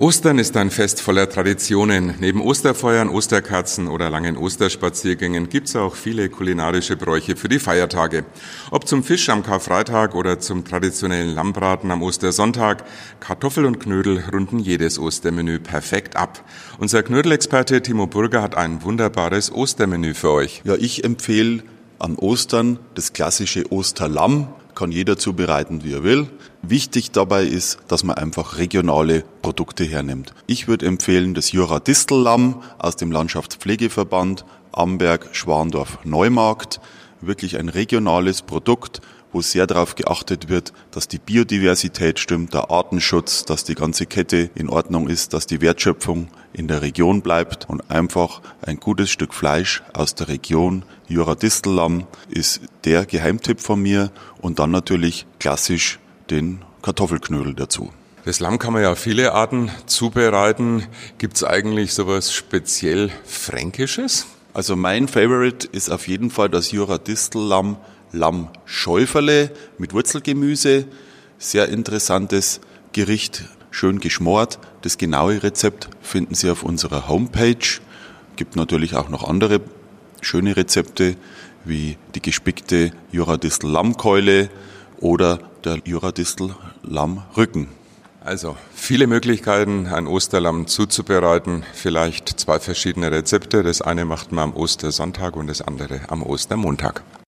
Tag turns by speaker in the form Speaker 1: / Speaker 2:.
Speaker 1: Ostern ist ein Fest voller Traditionen. Neben Osterfeuern, Osterkerzen oder langen Osterspaziergängen gibt's auch viele kulinarische Bräuche für die Feiertage. Ob zum Fisch am Karfreitag oder zum traditionellen Lammbraten am Ostersonntag, Kartoffel und Knödel runden jedes Ostermenü perfekt ab. Unser Knödelexperte Timo Burger hat ein wunderbares Ostermenü für euch.
Speaker 2: Ja, ich empfehle an Ostern das klassische Osterlamm kann jeder zubereiten, wie er will. Wichtig dabei ist, dass man einfach regionale Produkte hernimmt. Ich würde empfehlen das Jura Distellamm aus dem Landschaftspflegeverband Amberg, Schwandorf, Neumarkt. Wirklich ein regionales Produkt, wo sehr darauf geachtet wird, dass die Biodiversität stimmt, der Artenschutz, dass die ganze Kette in Ordnung ist, dass die Wertschöpfung in der Region bleibt und einfach ein gutes Stück Fleisch aus der Region. Jura Distellamm ist der Geheimtipp von mir und dann natürlich klassisch den Kartoffelknödel dazu.
Speaker 1: Das Lamm kann man ja auf viele Arten zubereiten. Gibt es eigentlich sowas speziell Fränkisches?
Speaker 2: Also mein Favorite ist auf jeden Fall das Jura Distellamm Lammschäuferle mit Wurzelgemüse. Sehr interessantes Gericht, schön geschmort. Das genaue Rezept finden Sie auf unserer Homepage. Gibt natürlich auch noch andere schöne Rezepte wie die gespickte Juradistel Lammkeule oder der Juradistel Lammrücken.
Speaker 1: Also viele Möglichkeiten, ein Osterlamm zuzubereiten. Vielleicht zwei verschiedene Rezepte. Das eine macht man am Ostersonntag und das andere am Ostermontag.